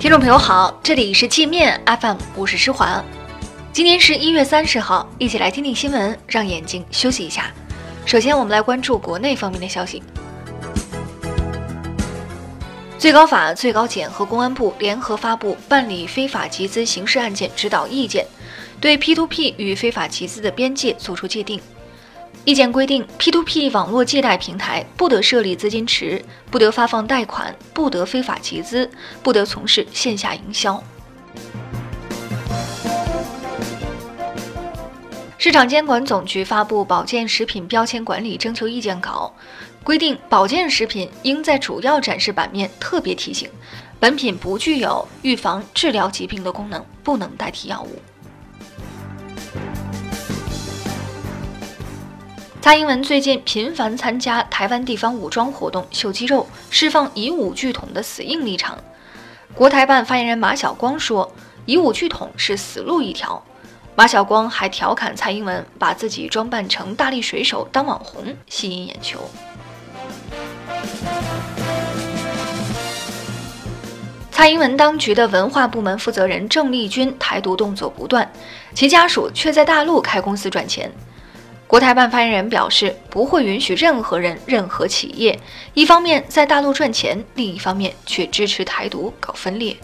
听众朋友好，这里是界面 FM，我是施华。今天是一月三十号，一起来听听新闻，让眼睛休息一下。首先，我们来关注国内方面的消息。最高法、最高检和公安部联合发布《办理非法集资刑事案件指导意见》，对 P2P 与非法集资的边界作出界定。意见规定，P2P 网络借贷平台不得设立资金池，不得发放贷款，不得非法集资，不得从事线下营销。市场监管总局发布《保健食品标签管理征求意见稿》，规定保健食品应在主要展示版面特别提醒：本品不具有预防、治疗疾病的功能，不能代替药物。蔡英文最近频繁参加台湾地方武装活动秀肌肉，释放以武拒统的死硬立场。国台办发言人马晓光说：“以武拒统是死路一条。”马晓光还调侃蔡英文把自己装扮成大力水手当网红，吸引眼球。蔡英文当局的文化部门负责人郑丽君台独动作不断，其家属却在大陆开公司赚钱。国台办发言人表示，不会允许任何人、任何企业，一方面在大陆赚钱，另一方面却支持台独搞分裂。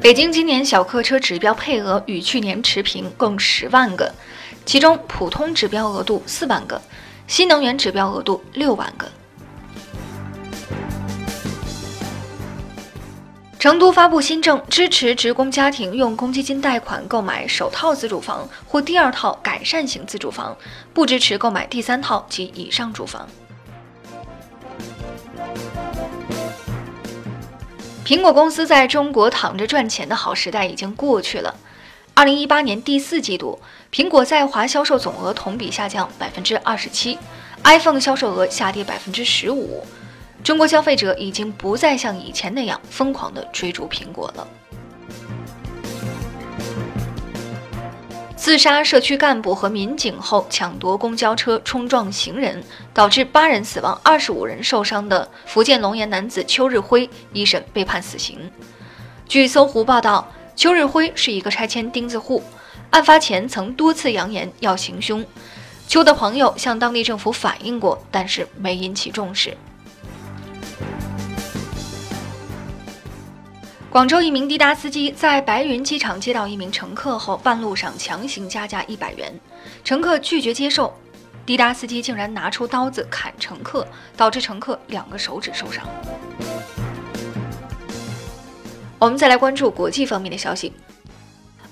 北京今年小客车指标配额与去年持平，共十万个，其中普通指标额度四万个，新能源指标额度六万个。成都发布新政，支持职工家庭用公积金贷款购买首套自住房或第二套改善型自住房，不支持购买第三套及以上住房。苹果公司在中国躺着赚钱的好时代已经过去了。二零一八年第四季度，苹果在华销售总额同比下降百分之二十七，iPhone 销售额下跌百分之十五。中国消费者已经不再像以前那样疯狂地追逐苹果了。自杀社区干部和民警后抢夺公交车冲撞行人，导致八人死亡、二十五人受伤的福建龙岩男子邱日辉，一审被判死刑。据搜狐报道，邱日辉是一个拆迁钉子户，案发前曾多次扬言要行凶。邱的朋友向当地政府反映过，但是没引起重视。广州一名滴答司机在白云机场接到一名乘客后，半路上强行加价一百元，乘客拒绝接受，滴答司机竟然拿出刀子砍乘客，导致乘客两个手指受伤。我们再来关注国际方面的消息，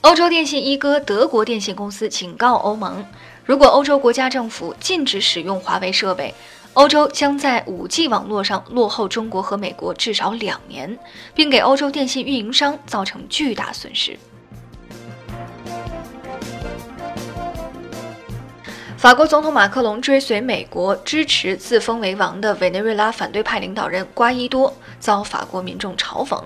欧洲电信一哥德国电信公司警告欧盟，如果欧洲国家政府禁止使用华为设备。欧洲将在 5G 网络上落后中国和美国至少两年，并给欧洲电信运营商造成巨大损失。法国总统马克龙追随美国支持自封为王的委内瑞拉反对派领导人瓜伊多，遭法国民众嘲讽。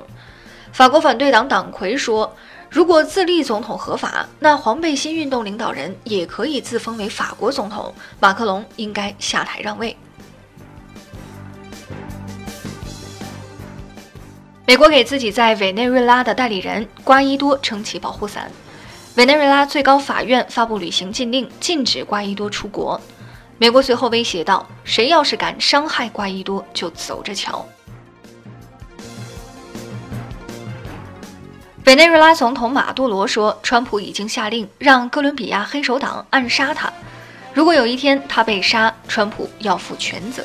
法国反对党党魁说：“如果自立总统合法，那黄背心运动领导人也可以自封为法国总统。马克龙应该下台让位。”美国给自己在委内瑞拉的代理人瓜伊多撑起保护伞。委内瑞拉最高法院发布旅行禁令，禁止瓜伊多出国。美国随后威胁道：“谁要是敢伤害瓜伊多，就走着瞧。”委内瑞拉总统马杜罗说：“川普已经下令让哥伦比亚黑手党暗杀他。如果有一天他被杀，川普要负全责。”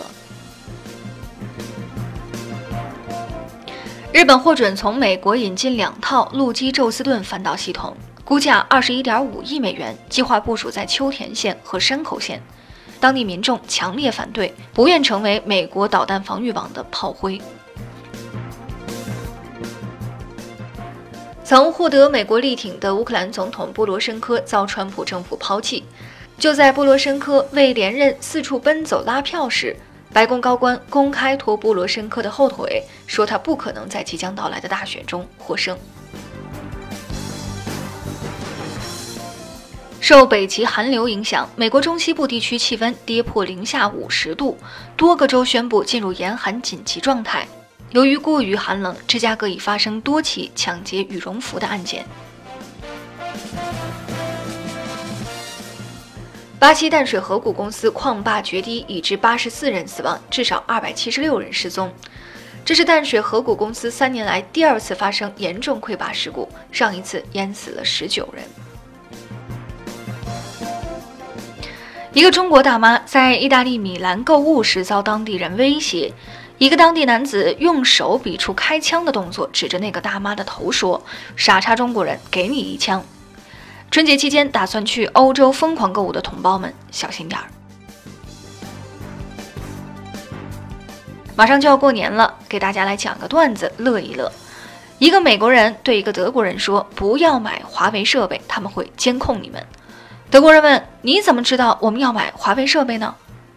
日本获准从美国引进两套陆基宙斯盾反导系统，估价二十一点五亿美元，计划部署在秋田县和山口县。当地民众强烈反对，不愿成为美国导弹防御网的炮灰。曾获得美国力挺的乌克兰总统波罗申科遭川普政府抛弃。就在波罗申科为连任四处奔走拉票时，白宫高官公开拖波罗申科的后腿，说他不可能在即将到来的大选中获胜。受北极寒流影响，美国中西部地区气温跌破零下五十度，多个州宣布进入严寒紧急状态。由于过于寒冷，芝加哥已发生多起抢劫羽绒服的案件。巴西淡水河谷公司矿坝决堤，已致八十四人死亡，至少二百七十六人失踪。这是淡水河谷公司三年来第二次发生严重溃坝事故，上一次淹死了十九人。一个中国大妈在意大利米兰购物时遭当地人威胁，一个当地男子用手比出开枪的动作，指着那个大妈的头说：“傻叉中国人，给你一枪。”春节期间打算去欧洲疯狂购物的同胞们，小心点儿。马上就要过年了，给大家来讲个段子，乐一乐。一个美国人对一个德国人说：“不要买华为设备，他们会监控你们。”德国人问：“你怎么知道我们要买华为设备呢？”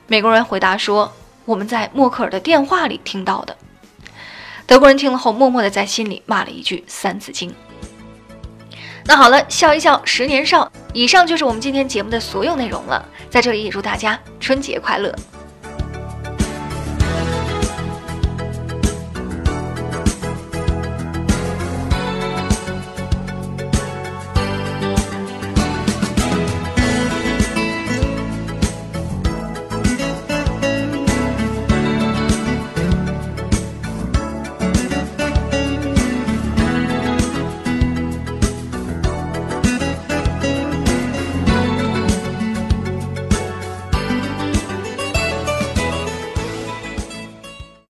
美国人回答说：“我们在默克尔的电话里听到的。”德国人听了后，默默地在心里骂了一句《三字经》。那好了，笑一笑，十年少。以上就是我们今天节目的所有内容了。在这里也祝大家春节快乐。